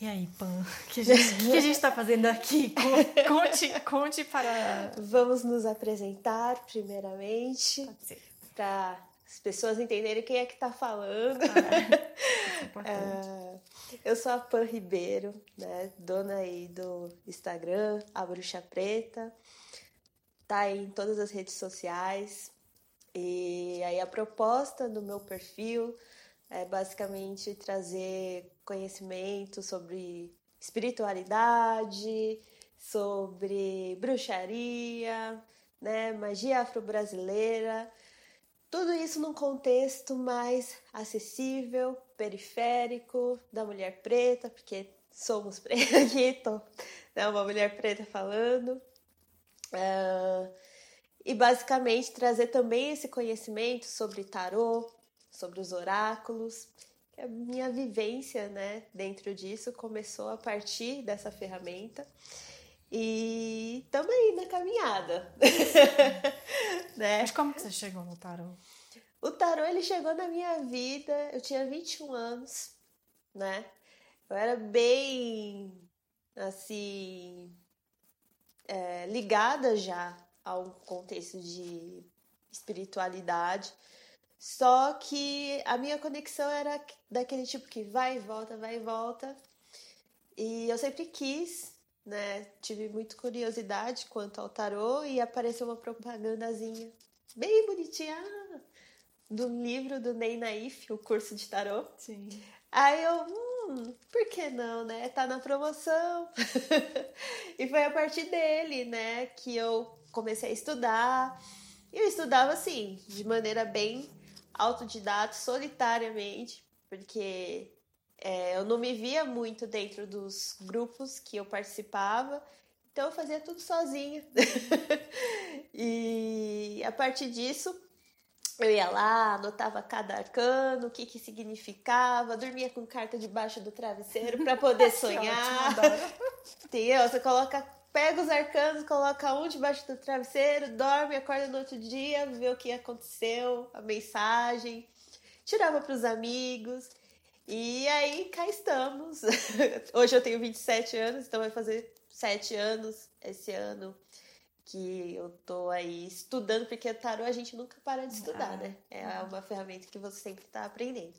E aí, Pan, o que a gente está fazendo aqui? Conte, conte para. Vamos nos apresentar, primeiramente, para as pessoas entenderem quem é que está falando. Ah, é, é eu sou a Pan Ribeiro, né, dona aí do Instagram, a Bruxa Preta, tá aí em todas as redes sociais. E aí a proposta do meu perfil é basicamente trazer conhecimento sobre espiritualidade, sobre bruxaria, né, magia afro-brasileira, tudo isso num contexto mais acessível, periférico, da mulher preta, porque somos pretas aqui, tô, né, uma mulher preta falando. Uh, e basicamente trazer também esse conhecimento sobre tarô, sobre os oráculos a minha vivência, né, dentro disso começou a partir dessa ferramenta. E também na caminhada. né? Mas como que você chegou no tarô? O tarô ele chegou na minha vida, eu tinha 21 anos, né? Eu era bem assim é, ligada já ao contexto de espiritualidade. Só que a minha conexão era daquele tipo que vai e volta, vai e volta. E eu sempre quis, né? Tive muita curiosidade quanto ao tarô e apareceu uma propagandazinha bem bonitinha ah, do livro do Ney Naif, o curso de tarô. Sim. Aí eu, hum, por que não, né? Tá na promoção. e foi a partir dele, né, que eu comecei a estudar. E eu estudava assim, de maneira bem autodidata, solitariamente, porque é, eu não me via muito dentro dos grupos que eu participava, então eu fazia tudo sozinha. e a partir disso, eu ia lá, anotava cada arcano, o que que significava, dormia com carta debaixo do travesseiro para poder sonhar. Entendeu? Você coloca pega os arcanos, coloca um debaixo do travesseiro, dorme, acorda no outro dia, vê o que aconteceu, a mensagem, tirava para os amigos. E aí cá estamos. Hoje eu tenho 27 anos, então vai fazer 7 anos esse ano que eu tô aí estudando, porque tarô a gente nunca para de estudar, ah, né? É ah. uma ferramenta que você sempre está aprendendo.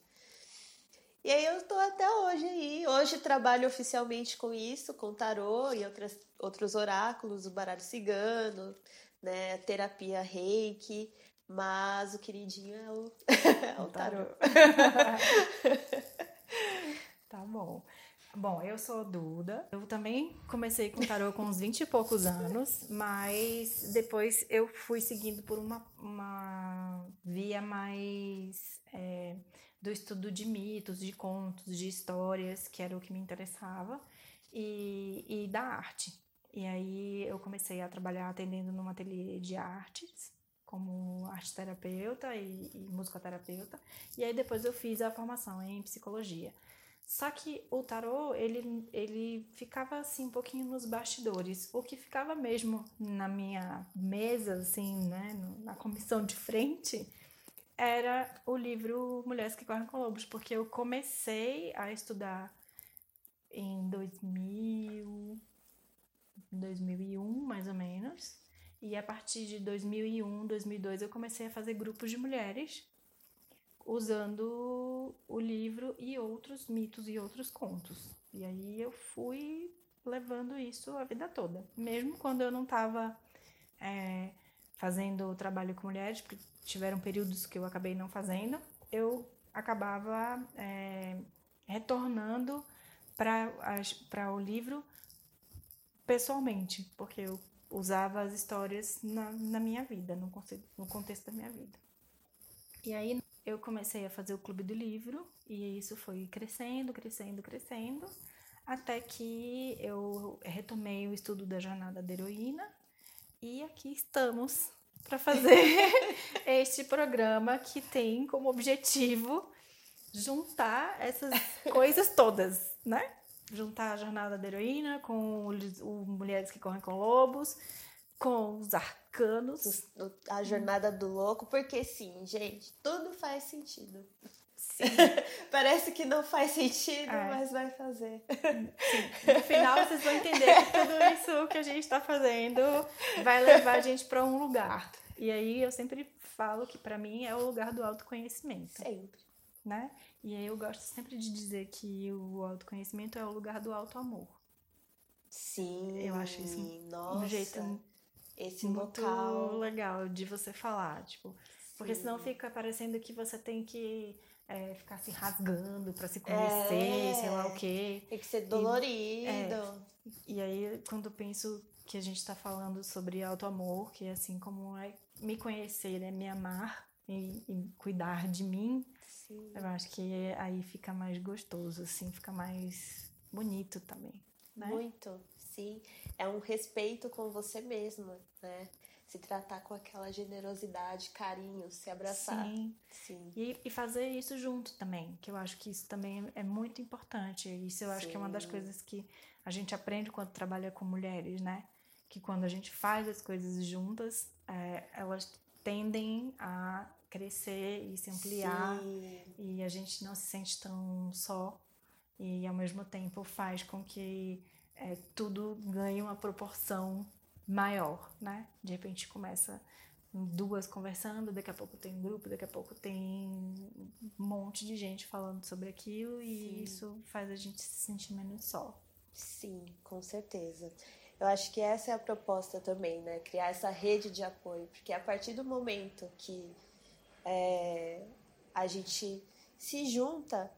E aí eu tô até hoje aí. Hoje trabalho oficialmente com isso, com tarô e outras, outros oráculos, o baralho cigano, né, terapia reiki, mas o queridinho é o, é o tarô. tá bom. Bom, eu sou Duda. Eu também comecei com tarô com uns 20 e poucos anos, mas depois eu fui seguindo por uma, uma via mais. É, do estudo de mitos, de contos, de histórias, que era o que me interessava, e, e da arte. E aí eu comecei a trabalhar atendendo num ateliê de artes, como arte terapeuta e, e musicoterapeuta. E aí depois eu fiz a formação em psicologia. Só que o tarô, ele, ele ficava assim um pouquinho nos bastidores. O que ficava mesmo na minha mesa, assim, né, na comissão de frente, era o livro Mulheres que Correm com Lobos, porque eu comecei a estudar em 2000, 2001, mais ou menos. E a partir de 2001, 2002, eu comecei a fazer grupos de mulheres usando o livro e outros mitos e outros contos. E aí eu fui levando isso a vida toda. Mesmo quando eu não estava é, fazendo trabalho com mulheres, porque tiveram períodos que eu acabei não fazendo, eu acabava é, retornando para o livro pessoalmente, porque eu usava as histórias na, na minha vida, no, no contexto da minha vida. E aí eu comecei a fazer o clube do livro e isso foi crescendo, crescendo, crescendo, até que eu retomei o estudo da jornada da heroína e aqui estamos para fazer este programa que tem como objetivo juntar essas coisas todas, né? Juntar a jornada da heroína com o, Mulheres que Correm com Lobos, com os arcanos. A jornada do louco, porque sim, gente, tudo faz sentido. Parece que não faz sentido, é. mas vai fazer. Sim. No final vocês vão entender que tudo isso que a gente está fazendo vai levar a gente para um lugar. E aí eu sempre falo que para mim é o lugar do autoconhecimento. Sempre. Né? E aí eu gosto sempre de dizer que o autoconhecimento é o lugar do auto-amor. Sim. Eu acho isso Nossa, um jeito esse muito local. legal de você falar, tipo, porque senão fica parecendo que você tem que é, ficar se rasgando para se conhecer, é, sei lá o quê. Tem que ser dolorido. E, é, e aí, quando eu penso que a gente está falando sobre auto-amor, que é assim como é me conhecer, né, me amar e, e cuidar de mim, Sim. eu acho que aí fica mais gostoso, assim, fica mais bonito também. Né? Muito, sim. É um respeito com você mesma, né? Se tratar com aquela generosidade, carinho, se abraçar. Sim. Sim. E, e fazer isso junto também, que eu acho que isso também é muito importante. Isso eu acho Sim. que é uma das coisas que a gente aprende quando trabalha com mulheres, né? Que quando a gente faz as coisas juntas, é, elas tendem a crescer e se ampliar Sim. e a gente não se sente tão só e ao mesmo tempo faz com que é, tudo ganhe uma proporção maior, né? De repente começa duas conversando, daqui a pouco tem um grupo, daqui a pouco tem um monte de gente falando sobre aquilo e Sim. isso faz a gente se sentir menos só. Sim, com certeza. Eu acho que essa é a proposta também, né? Criar essa rede de apoio, porque a partir do momento que é, a gente se junta,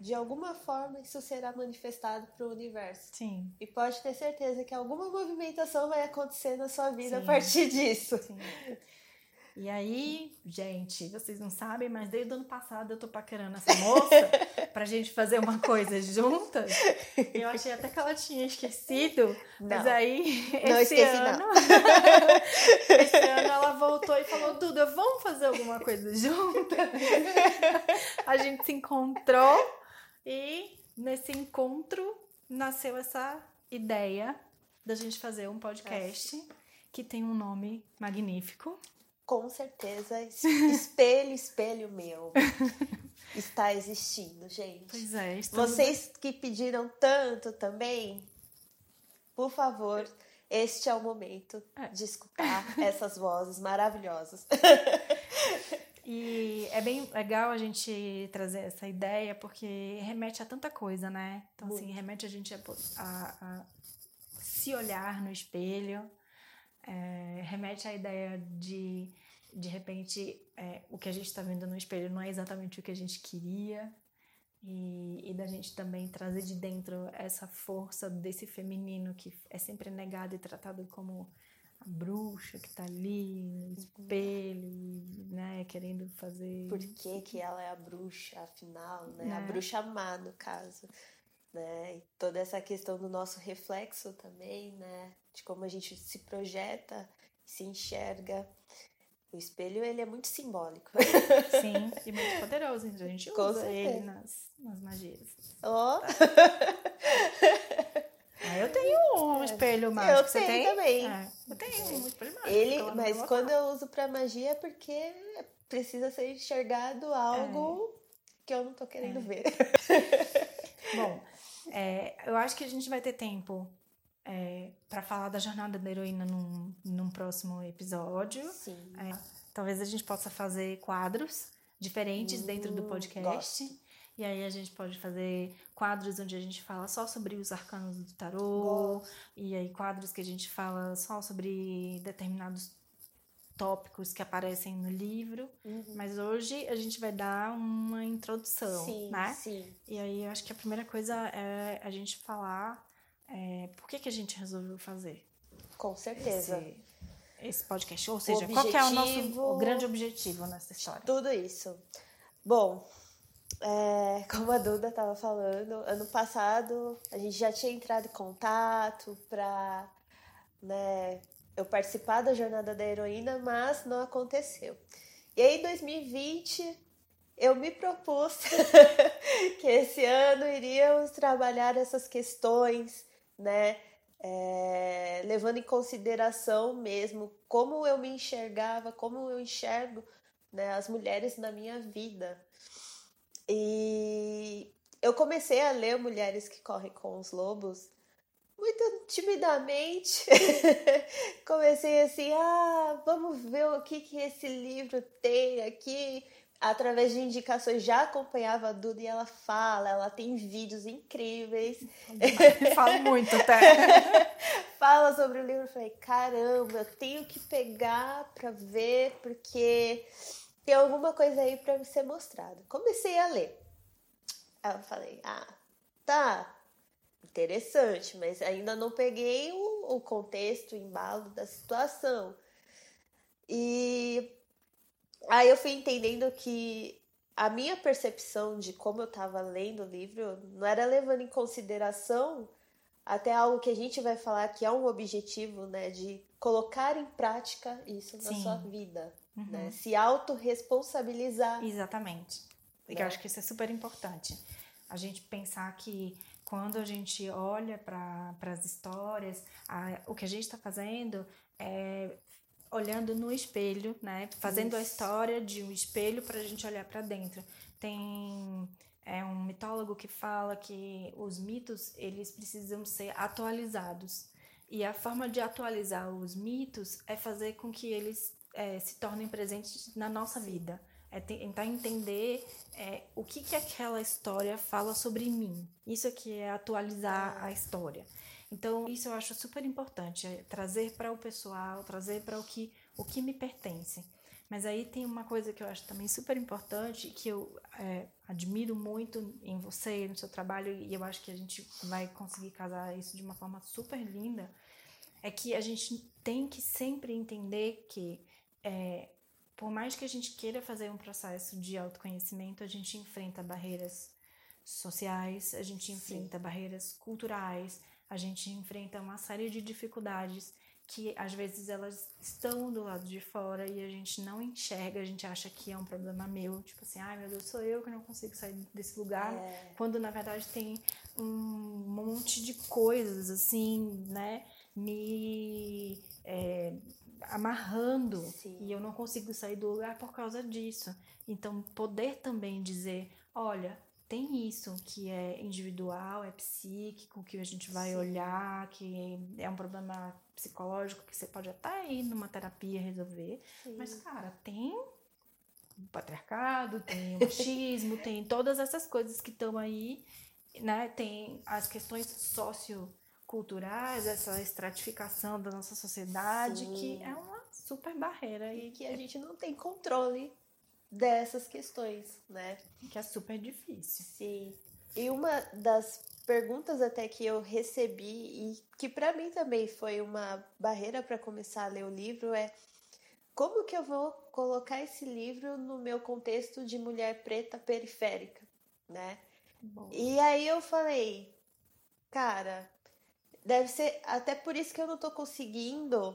de alguma forma isso será manifestado para o universo. Sim. E pode ter certeza que alguma movimentação vai acontecer na sua vida Sim. a partir disso. Sim. E aí, gente, vocês não sabem, mas desde o ano passado eu tô paquerando essa moça pra gente fazer uma coisa juntas. Eu achei até que ela tinha esquecido. Não. Mas aí, não esse esqueci, ano. esse ano ela voltou e falou: Duda, vamos fazer alguma coisa juntas? A gente se encontrou e nesse encontro nasceu essa ideia da gente fazer um podcast que tem um nome magnífico. Com certeza, espelho, espelho meu. Está existindo, gente. Pois é. Estamos... Vocês que pediram tanto também, por favor, este é o momento é. de escutar essas vozes maravilhosas. E é bem legal a gente trazer essa ideia porque remete a tanta coisa, né? Então, assim, Muito. assim, remete a gente a, a, a se olhar no espelho, é, remete à ideia de, de repente, é, o que a gente está vendo no espelho não é exatamente o que a gente queria. E, e da gente também trazer de dentro essa força desse feminino que é sempre negado e tratado como bruxa que tá ali no espelho, né, querendo fazer. Por que, que ela é a bruxa, afinal, né? né? A bruxa má, no caso. Né? E toda essa questão do nosso reflexo também, né? De como a gente se projeta, se enxerga. O espelho, ele é muito simbólico. Sim, e muito poderoso. A gente usa ele nas, nas magias. Oh. Ah, eu tenho um espelho mágico. Eu tenho tem? também. É, eu tenho um espelho mágico. Ele, mas quando eu uso pra magia é porque precisa ser enxergado algo é. que eu não tô querendo é. ver. Bom, é, eu acho que a gente vai ter tempo é, para falar da jornada da heroína num, num próximo episódio. Sim. É, talvez a gente possa fazer quadros diferentes dentro do hum, podcast. Gosto. E aí a gente pode fazer quadros onde a gente fala só sobre os arcanos do tarô, e aí quadros que a gente fala só sobre determinados tópicos que aparecem no livro. Uhum. Mas hoje a gente vai dar uma introdução, sim, né? Sim. E aí eu acho que a primeira coisa é a gente falar é, por que, que a gente resolveu fazer. Com certeza. Esse, esse podcast. Ou seja, qual é o nosso grande objetivo nessa história? Tudo isso. Bom, é, como a Duda estava falando, ano passado a gente já tinha entrado em contato para né, eu participar da jornada da heroína, mas não aconteceu. E aí, em 2020, eu me propus que esse ano iríamos trabalhar essas questões, né? É, levando em consideração mesmo como eu me enxergava, como eu enxergo né, as mulheres na minha vida. E eu comecei a ler Mulheres que Correm com os Lobos muito timidamente. comecei assim, ah, vamos ver o que, que esse livro tem aqui através de indicações, já acompanhava a Duda e ela fala, ela tem vídeos incríveis. Fala muito até. fala sobre o livro. Eu falei, caramba, eu tenho que pegar pra ver, porque tem alguma coisa aí pra ser mostrada. Comecei a ler. Aí eu falei, ah, tá, interessante, mas ainda não peguei o, o contexto, o embalo da situação. E Aí eu fui entendendo que a minha percepção de como eu estava lendo o livro não era levando em consideração até algo que a gente vai falar que é um objetivo, né, de colocar em prática isso na Sim. sua vida, uhum. né, se autorresponsabilizar. Exatamente. Né? Eu acho que isso é super importante. A gente pensar que quando a gente olha para as histórias, a, o que a gente está fazendo é olhando no espelho, né? Fazendo Isso. a história de um espelho para a gente olhar para dentro. Tem é um mitólogo que fala que os mitos eles precisam ser atualizados e a forma de atualizar os mitos é fazer com que eles é, se tornem presentes na nossa vida. É tentar entender é, o que, que aquela história fala sobre mim. Isso aqui é atualizar a história. Então, isso eu acho super importante, é trazer para o pessoal, trazer para o que, o que me pertence. Mas aí tem uma coisa que eu acho também super importante, que eu é, admiro muito em você, no seu trabalho, e eu acho que a gente vai conseguir casar isso de uma forma super linda, é que a gente tem que sempre entender que, é, por mais que a gente queira fazer um processo de autoconhecimento, a gente enfrenta barreiras sociais, a gente enfrenta Sim. barreiras culturais, a gente enfrenta uma série de dificuldades que às vezes elas estão do lado de fora e a gente não enxerga, a gente acha que é um problema meu, tipo assim, ai meu Deus, sou eu que não consigo sair desse lugar, é. quando na verdade tem um monte de coisas assim, né, me é, amarrando Sim. e eu não consigo sair do lugar por causa disso. Então, poder também dizer, olha, tem isso que é individual, é psíquico, que a gente vai Sim. olhar, que é um problema psicológico que você pode até ir numa terapia resolver. Sim. Mas, cara, tem o patriarcado, tem o machismo, tem todas essas coisas que estão aí, né? Tem as questões socioculturais, essa estratificação da nossa sociedade, Sim. que é uma super barreira. E que a gente não tem controle dessas questões, né? Que é super difícil. Sim. E uma das perguntas até que eu recebi e que para mim também foi uma barreira para começar a ler o livro é como que eu vou colocar esse livro no meu contexto de mulher preta periférica, né? Bom. E aí eu falei, cara, deve ser até por isso que eu não tô conseguindo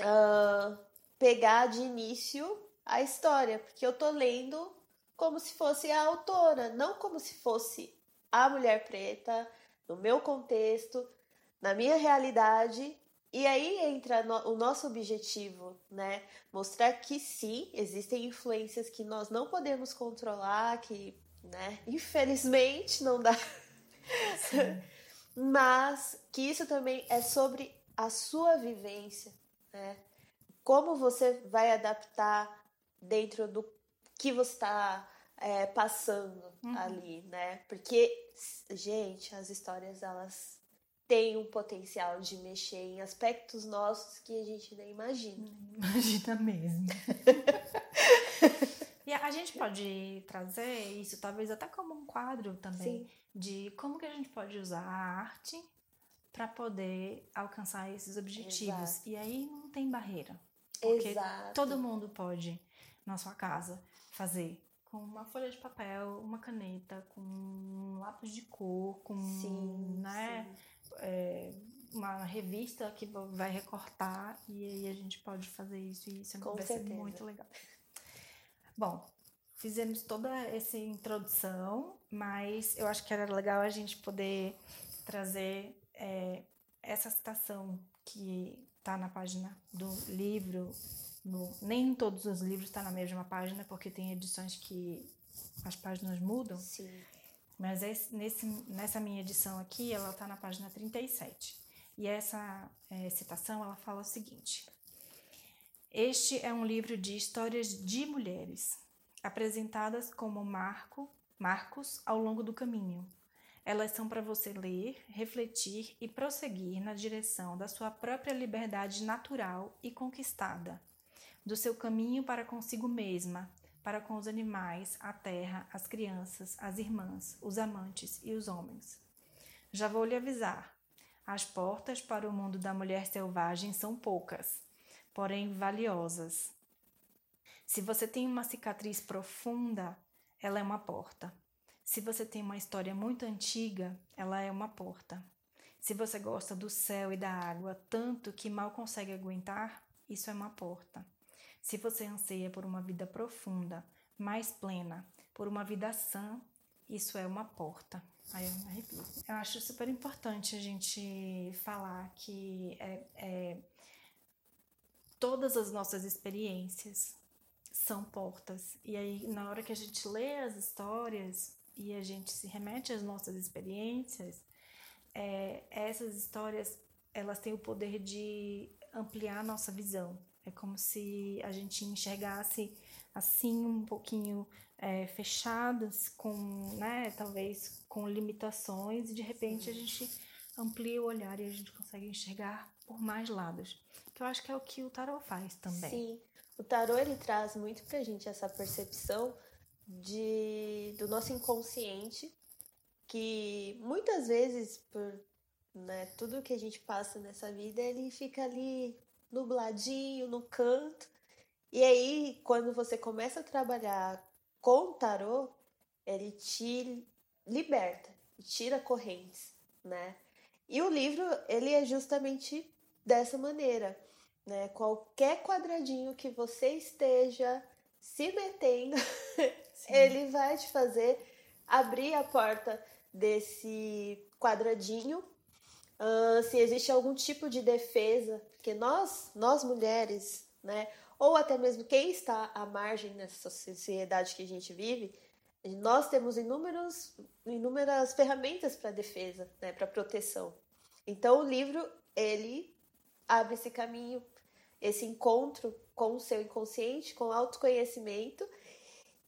uh, pegar de início a história, porque eu tô lendo como se fosse a autora, não como se fosse a mulher preta, no meu contexto, na minha realidade. E aí entra no, o nosso objetivo, né? Mostrar que sim, existem influências que nós não podemos controlar, que, né, infelizmente não dá. Mas que isso também é sobre a sua vivência, né? Como você vai adaptar dentro do que você está é, passando uhum. ali, né? Porque, gente, as histórias elas têm um potencial de mexer em aspectos nossos que a gente nem imagina. Imagina mesmo. e a gente pode trazer isso talvez até como um quadro também Sim. De como que a gente pode usar a arte para poder alcançar esses objetivos. Exato. E aí não tem barreira. Porque Exato. todo mundo pode na sua casa fazer com uma folha de papel, uma caneta, com um lápis de cor, com sim, né, sim. É, uma revista que vai recortar e aí a gente pode fazer isso e isso com vai certeza. ser muito legal. Bom, fizemos toda essa introdução, mas eu acho que era legal a gente poder trazer é, essa citação que está na página do livro no, nem todos os livros estão tá na mesma página, porque tem edições que as páginas mudam. Sim. Mas esse, nesse, nessa minha edição aqui, ela está na página 37. E essa é, citação, ela fala o seguinte. Este é um livro de histórias de mulheres, apresentadas como marco, marcos ao longo do caminho. Elas são para você ler, refletir e prosseguir na direção da sua própria liberdade natural e conquistada, do seu caminho para consigo mesma, para com os animais, a terra, as crianças, as irmãs, os amantes e os homens. Já vou lhe avisar: as portas para o mundo da mulher selvagem são poucas porém valiosas. Se você tem uma cicatriz profunda, ela é uma porta. Se você tem uma história muito antiga, ela é uma porta. Se você gosta do céu e da água tanto que mal consegue aguentar, isso é uma porta. Se você anseia por uma vida profunda, mais plena, por uma vida sã, isso é uma porta. Aí eu me arrepio. Eu acho super importante a gente falar que é, é todas as nossas experiências são portas. E aí, na hora que a gente lê as histórias e a gente se remete às nossas experiências, é, essas histórias elas têm o poder de ampliar a nossa visão. É como se a gente enxergasse assim um pouquinho é, fechadas, com, né, talvez com limitações, e de repente a gente amplia o olhar e a gente consegue enxergar por mais lados que eu acho que é o que o tarot faz também. Sim. O tarot ele traz muito pra gente essa percepção de do nosso inconsciente que muitas vezes por né, tudo que a gente passa nessa vida, ele fica ali nubladinho no canto. E aí, quando você começa a trabalhar com o tarô, ele te liberta, tira correntes, né? E o livro, ele é justamente dessa maneira né? Qualquer quadradinho que você esteja se metendo, ele vai te fazer abrir a porta desse quadradinho. Uh, se existe algum tipo de defesa, porque nós, nós mulheres, né, ou até mesmo quem está à margem nessa sociedade que a gente vive, nós temos inúmeros, inúmeras ferramentas para defesa, né, para proteção. Então o livro ele abre esse caminho, esse encontro com o seu inconsciente, com o autoconhecimento.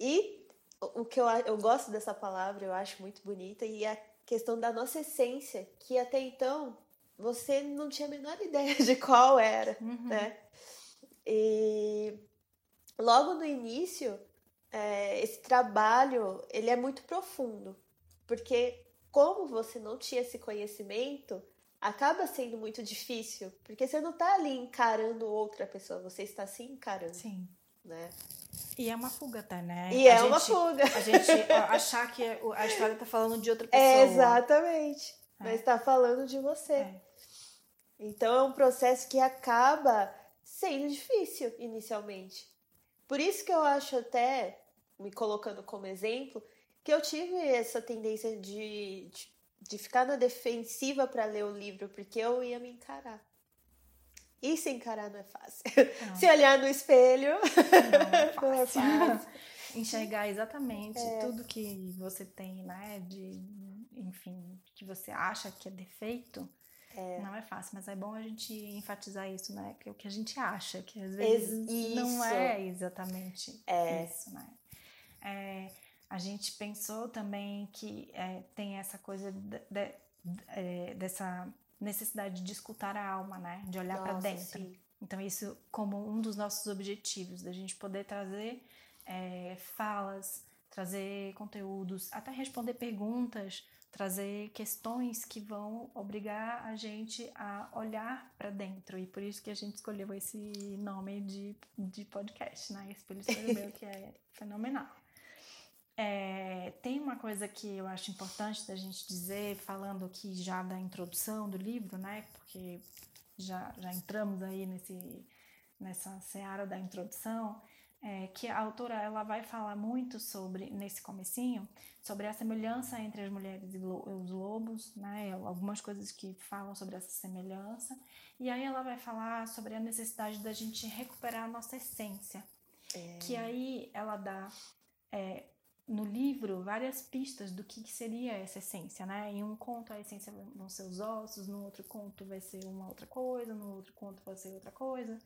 E o que eu, eu gosto dessa palavra, eu acho muito bonita, e a questão da nossa essência, que até então você não tinha a menor ideia de qual era, uhum. né? E logo no início, é, esse trabalho, ele é muito profundo, porque como você não tinha esse conhecimento, acaba sendo muito difícil, porque você não está ali encarando outra pessoa, você está se encarando. Sim. Né? E é uma fuga até, né? E a é gente, uma fuga. A gente achar que a história está falando de outra pessoa. É, exatamente. É. Mas está falando de você. É. Então é um processo que acaba sendo difícil inicialmente. Por isso que eu acho até, me colocando como exemplo, que eu tive essa tendência de, de de ficar na defensiva para ler o livro, porque eu ia me encarar. E se encarar não é fácil. Não. Se olhar no espelho não é fácil. Não é fácil. Enxergar exatamente é. tudo que você tem, né? De, enfim, que você acha que é defeito. É. Não é fácil, mas é bom a gente enfatizar isso, né? Que é o que a gente acha, que às vezes isso. não é exatamente é. isso, né? É, a gente pensou também que é, tem essa coisa de, de, é, dessa necessidade de escutar a alma, né? De olhar para dentro. Sim. Então, isso como um dos nossos objetivos, da gente poder trazer é, falas, trazer conteúdos, até responder perguntas, trazer questões que vão obrigar a gente a olhar para dentro. E por isso que a gente escolheu esse nome de, de podcast, né? Espelho Espelho Meu, que é fenomenal. É, tem uma coisa que eu acho importante da gente dizer, falando aqui já da introdução do livro, né? Porque já, já entramos aí nesse, nessa seara da introdução, é, que a autora ela vai falar muito sobre, nesse comecinho, sobre a semelhança entre as mulheres e os lobos, né? Algumas coisas que falam sobre essa semelhança. E aí ela vai falar sobre a necessidade da gente recuperar a nossa essência. É. Que aí ela dá é, no livro várias pistas do que seria essa essência, né? Em um conto a essência vão ser os ossos, no outro conto vai ser uma outra coisa, no outro conto vai ser outra coisa.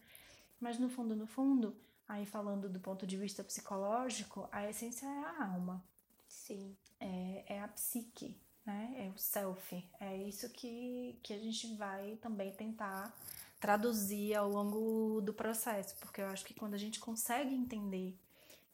Mas no fundo, no fundo, aí falando do ponto de vista psicológico, a essência é a alma. Sim. É, é a psique, né? É o self. É isso que, que a gente vai também tentar traduzir ao longo do processo, porque eu acho que quando a gente consegue entender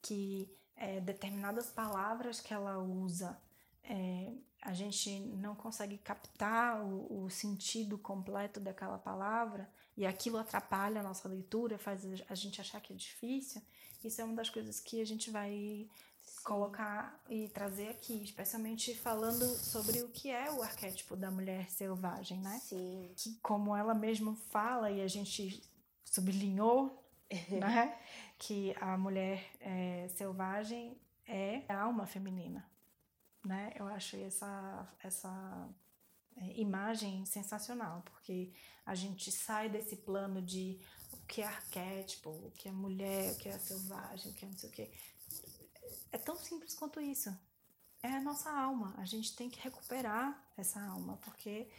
que é, determinadas palavras que ela usa, é, a gente não consegue captar o, o, sentido completo daquela palavra e aquilo atrapalha a nossa leitura, faz a gente achar que é difícil, isso é uma das coisas que a gente vai Sim. colocar e trazer aqui, especialmente falando sobre o que é o arquétipo da mulher selvagem, né? Sim. Que, como ela mesma fala e a gente sublinhou, né? que a mulher é, selvagem é a alma feminina, né? Eu acho essa essa é, imagem sensacional, porque a gente sai desse plano de o que é arquétipo, o que é mulher, o que é selvagem, o que é não sei o que. É tão simples quanto isso. É a nossa alma. A gente tem que recuperar essa alma, porque,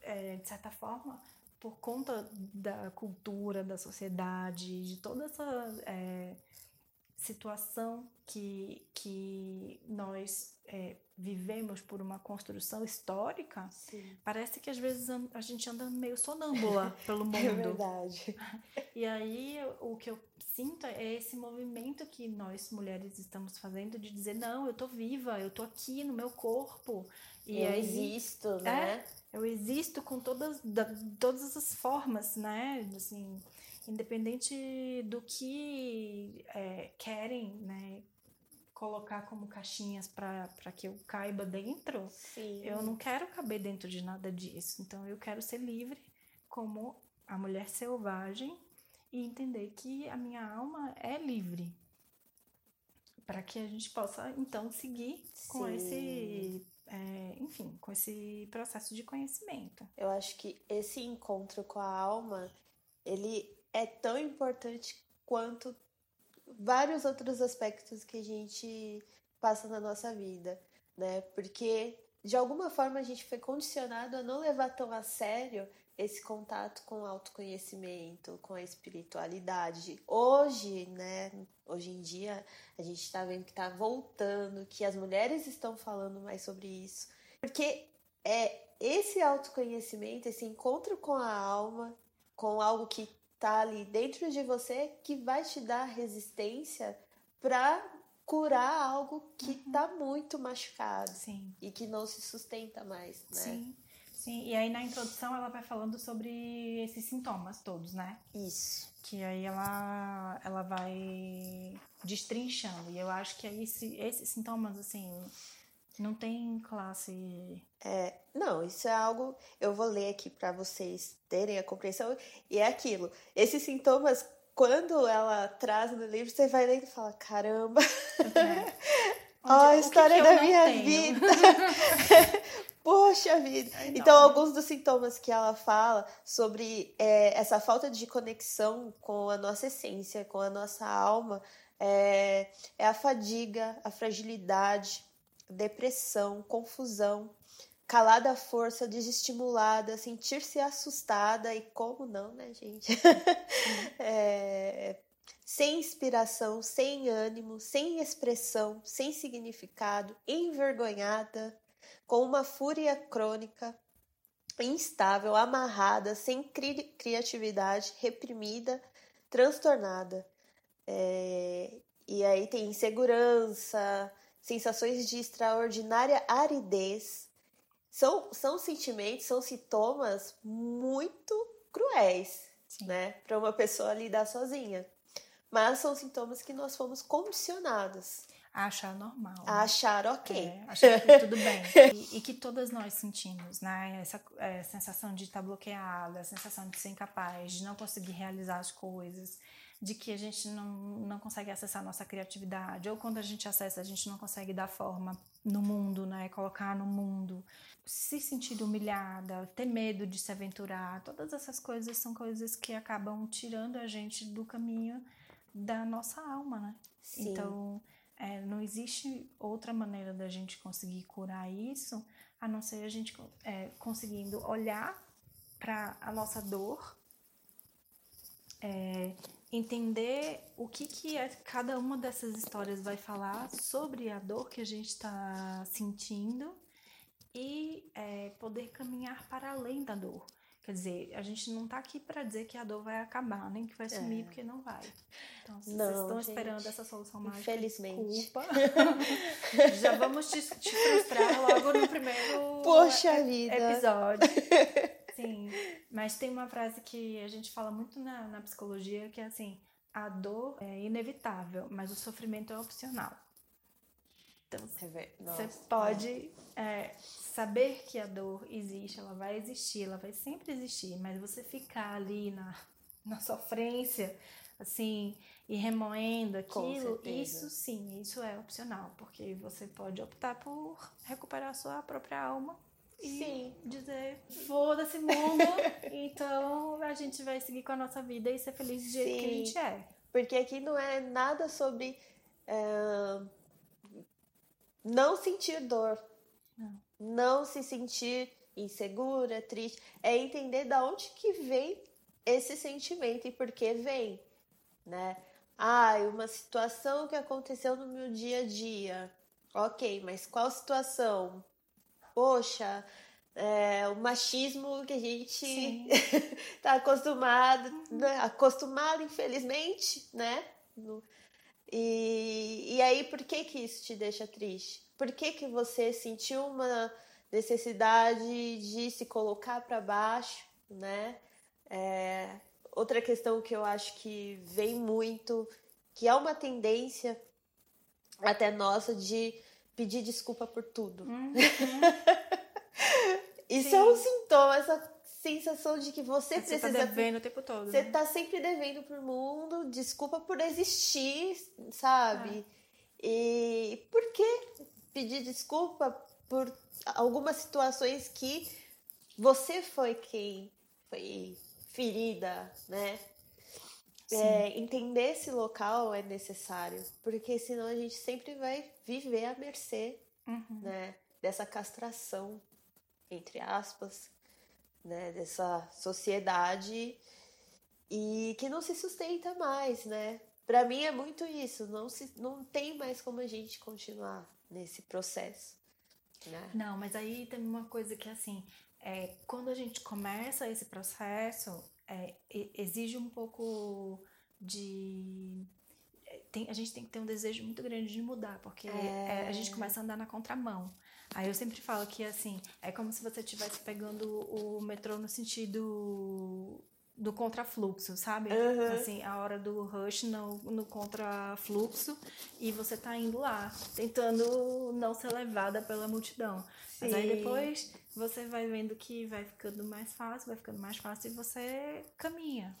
é, de certa forma, por conta da cultura, da sociedade, de toda essa é, situação que, que nós é, vivemos por uma construção histórica, Sim. parece que às vezes a gente anda meio sonâmbula pelo mundo. É verdade. E aí o que eu sinto é esse movimento que nós mulheres estamos fazendo de dizer não, eu tô viva, eu tô aqui no meu corpo. E eu aí, existo, né? É, eu existo com todas, da, todas as formas, né? Assim, independente do que é, querem, né? Colocar como caixinhas para que eu caiba dentro, Sim. eu não quero caber dentro de nada disso. Então, eu quero ser livre como a mulher selvagem e entender que a minha alma é livre para que a gente possa então seguir com Sim. esse é, enfim, com esse processo de conhecimento. Eu acho que esse encontro com a alma, ele é tão importante quanto vários outros aspectos que a gente passa na nossa vida, né? Porque de alguma forma a gente foi condicionado a não levar tão a sério esse contato com o autoconhecimento, com a espiritualidade. Hoje, né, hoje em dia, a gente está vendo que está voltando, que as mulheres estão falando mais sobre isso. Porque é esse autoconhecimento, esse encontro com a alma, com algo que está ali dentro de você, que vai te dar resistência para curar algo que está uhum. muito machucado Sim. e que não se sustenta mais, né? Sim. Sim, e aí na introdução ela vai falando sobre esses sintomas todos, né? Isso. Que aí ela, ela vai destrinchando. E eu acho que aí esse, esses sintomas, assim, não tem classe. É, não, isso é algo. Eu vou ler aqui para vocês terem a compreensão. E é aquilo. Esses sintomas, quando ela traz no livro, você vai lendo e fala: caramba! É. Onde, oh, a história que que da minha tenho? vida! Poxa vida! então, alguns dos sintomas que ela fala sobre é, essa falta de conexão com a nossa essência, com a nossa alma, é, é a fadiga, a fragilidade, depressão, confusão, calada à força, desestimulada, sentir-se assustada e como não, né, gente? é, sem inspiração, sem ânimo, sem expressão, sem significado, envergonhada, com uma fúria crônica, instável, amarrada, sem cri criatividade, reprimida, transtornada. É, e aí tem insegurança, sensações de extraordinária aridez. São, são sentimentos, são sintomas muito cruéis, Sim. né? Para uma pessoa lidar sozinha. Mas são sintomas que nós fomos condicionadas a achar normal. A né? achar ok. É, achar que tudo bem. E, e, que todas nós sentimos, né? Essa é, sensação de estar bloqueada, a sensação de ser incapaz, de não conseguir realizar as coisas, de que a gente não, não consegue acessar a nossa criatividade, ou quando a gente acessa, a gente não consegue dar forma no mundo, né? Colocar no mundo, se sentir humilhada, ter medo de se aventurar, todas essas coisas são coisas que acabam tirando a gente do caminho da nossa alma, né? Sim. Então é, não existe outra maneira da gente conseguir curar isso a não ser a gente é, conseguindo olhar para a nossa dor, é, entender o que, que é, cada uma dessas histórias vai falar sobre a dor que a gente está sentindo e é, poder caminhar para além da dor. Quer dizer, a gente não está aqui para dizer que a dor vai acabar, nem que vai sumir, é. porque não vai. Então, se não, vocês estão gente, esperando essa solução mágica, infelizmente. desculpa. Já vamos te, te, frustrar logo no primeiro Poxa vida. episódio. Sim, mas tem uma frase que a gente fala muito na, na psicologia, que é assim, a dor é inevitável, mas o sofrimento é opcional. Então, você pode é, saber que a dor existe, ela vai existir, ela vai sempre existir, mas você ficar ali na, na sofrência, assim, e remoendo aquilo, isso sim, isso é opcional, porque você pode optar por recuperar a sua própria alma e sim. dizer foda-se mundo, então a gente vai seguir com a nossa vida e ser feliz do jeito sim. que a gente é. Porque aqui não é nada sobre. Uh não sentir dor. Não. não se sentir insegura, triste. É entender da onde que vem esse sentimento e por que vem, né? Ah, uma situação que aconteceu no meu dia a dia. Ok, mas qual situação? Poxa, é, o machismo que a gente está acostumado, né? acostumado, infelizmente, né? No, e, e aí, por que que isso te deixa triste? Por que que você sentiu uma necessidade de se colocar para baixo, né? É, outra questão que eu acho que vem muito, que é uma tendência até nossa de pedir desculpa por tudo. Uhum. Isso Sim. é um sintoma, essa sensação de que você, você tá precisa. Você tá devendo o tempo todo. Você né? tá sempre devendo pro mundo, desculpa por existir, sabe? É. E por que pedir desculpa por algumas situações que você foi quem foi ferida, né? É, entender esse local é necessário, porque senão a gente sempre vai viver à mercê uhum. né, dessa castração, entre aspas, né, dessa sociedade e que não se sustenta mais, né? Para mim é muito isso, não se não tem mais como a gente continuar nesse processo. Né? Não, mas aí tem uma coisa que assim, é, quando a gente começa esse processo, é, exige um pouco de é, tem, a gente tem que ter um desejo muito grande de mudar, porque é... a gente começa a andar na contramão. Aí eu sempre falo que assim, é como se você estivesse pegando o metrô no sentido do contrafluxo, sabe? Uhum. Assim, a hora do rush no, no contrafluxo e você tá indo lá, tentando não ser levada pela multidão. Sim. Mas aí depois você vai vendo que vai ficando mais fácil, vai ficando mais fácil e você caminha.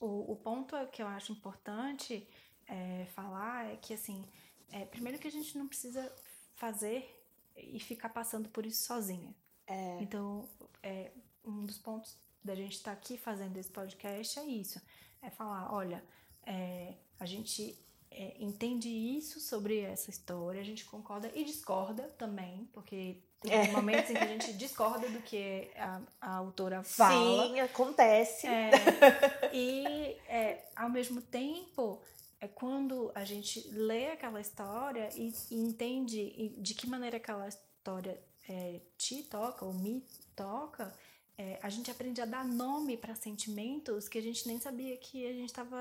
O, o ponto que eu acho importante é, falar é que, assim, é, primeiro que a gente não precisa fazer e ficar passando por isso sozinha. É. Então, é, um dos pontos da gente estar tá aqui fazendo esse podcast é isso: é falar, olha, é, a gente é, entende isso sobre essa história, a gente concorda e discorda também, porque tem é. momentos em que a gente discorda do que a, a autora fala. Sim, acontece. É, e ao mesmo tempo é quando a gente lê aquela história e, e entende de que maneira aquela história é, te toca ou me toca, é, a gente aprende a dar nome para sentimentos que a gente nem sabia que a gente estava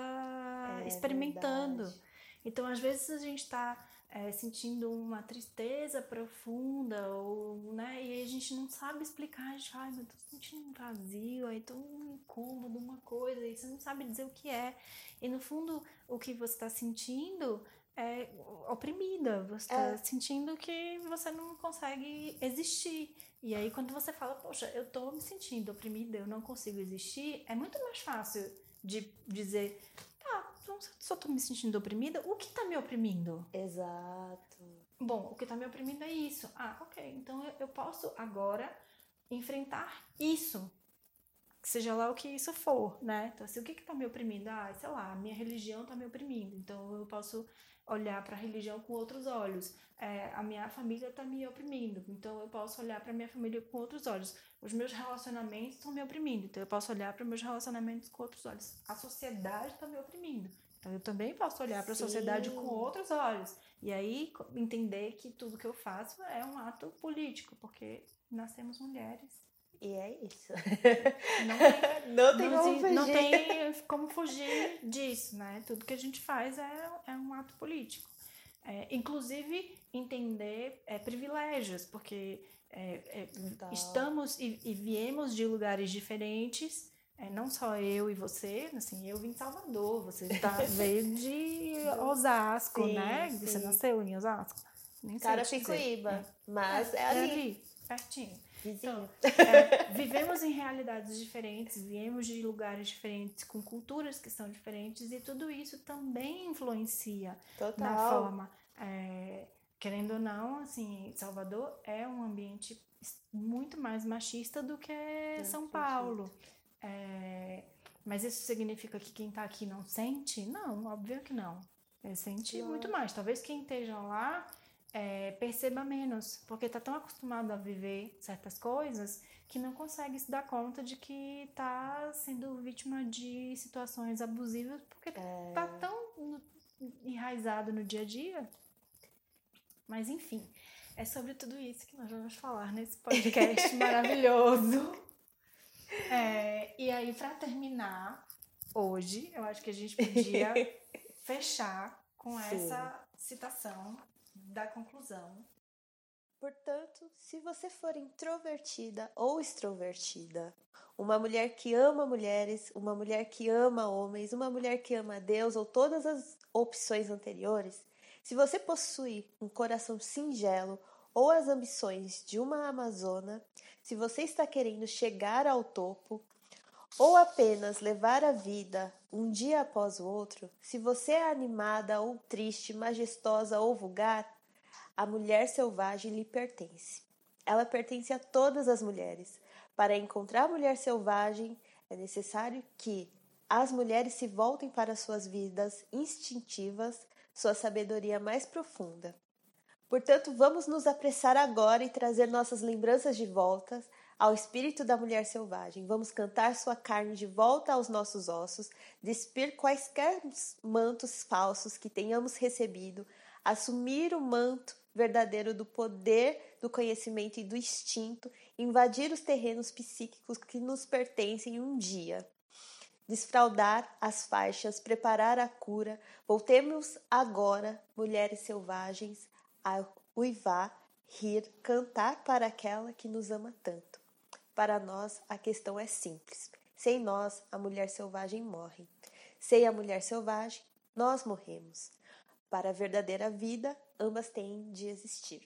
é, experimentando. Verdade. Então, às vezes a gente está é, sentindo uma tristeza profunda, ou, né, e a gente não sabe explicar, a gente fala, ai, eu tô sentindo um vazio, aí tô um incômodo, uma coisa, e você não sabe dizer o que é. E no fundo, o que você está sentindo é oprimida, você está é. sentindo que você não consegue existir. E aí, quando você fala, poxa, eu tô me sentindo oprimida, eu não consigo existir, é muito mais fácil de dizer, então, só tô me sentindo oprimida, o que tá me oprimindo? Exato. Bom, o que tá me oprimindo é isso. Ah, ok. Então eu, eu posso agora enfrentar isso. seja lá o que isso for, né? Então, assim, o que que tá me oprimindo? Ah, sei lá, a minha religião tá me oprimindo. Então, eu posso olhar para a religião com outros olhos. É, a minha família está me oprimindo, então eu posso olhar para minha família com outros olhos. Os meus relacionamentos estão me oprimindo, então eu posso olhar para meus relacionamentos com outros olhos. A sociedade está me oprimindo, então eu também posso olhar para a sociedade com outros olhos. E aí entender que tudo que eu faço é um ato político, porque nascemos mulheres e é isso. Não tem, não tem não, como fugir. Não tem como fugir disso, né? Tudo que a gente faz é, é um ato político. É, inclusive, entender é, privilégios, porque é, é estamos e, e, viemos de lugares diferentes, é, não só eu e você, assim, eu vim de Salvador, você tá, veio de Osasco, sim, né? Sim. Você nasceu em Osasco? Nem Carapicuíba, mas é, ali. ali, pertinho. Então, é, vivemos em realidades diferentes, viemos de lugares diferentes, com culturas que são diferentes, e tudo isso também influencia Total. na forma. É, querendo ou não, assim, Salvador é um ambiente muito mais machista do que São Paulo. É, mas isso significa que quem está aqui não sente? Não, óbvio que não. É, sente muito mais. Talvez quem esteja lá é, perceba menos, porque está tão acostumado a viver certas coisas que não consegue se dar conta de que está sendo vítima de situações abusivas, porque está é... tão enraizado no dia a dia. Mas enfim, é sobre tudo isso que nós vamos falar nesse podcast maravilhoso. É, e aí, para terminar, hoje, eu acho que a gente podia fechar com Sim. essa citação da conclusão. Portanto, se você for introvertida ou extrovertida, uma mulher que ama mulheres, uma mulher que ama homens, uma mulher que ama Deus ou todas as opções anteriores, se você possui um coração singelo ou as ambições de uma amazona, se você está querendo chegar ao topo ou apenas levar a vida um dia após o outro, se você é animada ou triste, majestosa ou vulgar, a mulher selvagem lhe pertence. Ela pertence a todas as mulheres. Para encontrar a mulher selvagem, é necessário que as mulheres se voltem para suas vidas instintivas, sua sabedoria mais profunda. Portanto, vamos nos apressar agora e trazer nossas lembranças de volta ao espírito da mulher selvagem. Vamos cantar sua carne de volta aos nossos ossos, despir quaisquer mantos falsos que tenhamos recebido, assumir o manto verdadeiro do poder, do conhecimento e do instinto, invadir os terrenos psíquicos que nos pertencem um dia. Desfraldar as faixas, preparar a cura, voltemos agora, mulheres selvagens, a uivar, rir, cantar para aquela que nos ama tanto. Para nós, a questão é simples. Sem nós, a mulher selvagem morre. Sem a mulher selvagem, nós morremos. Para a verdadeira vida, ambas têm de existir.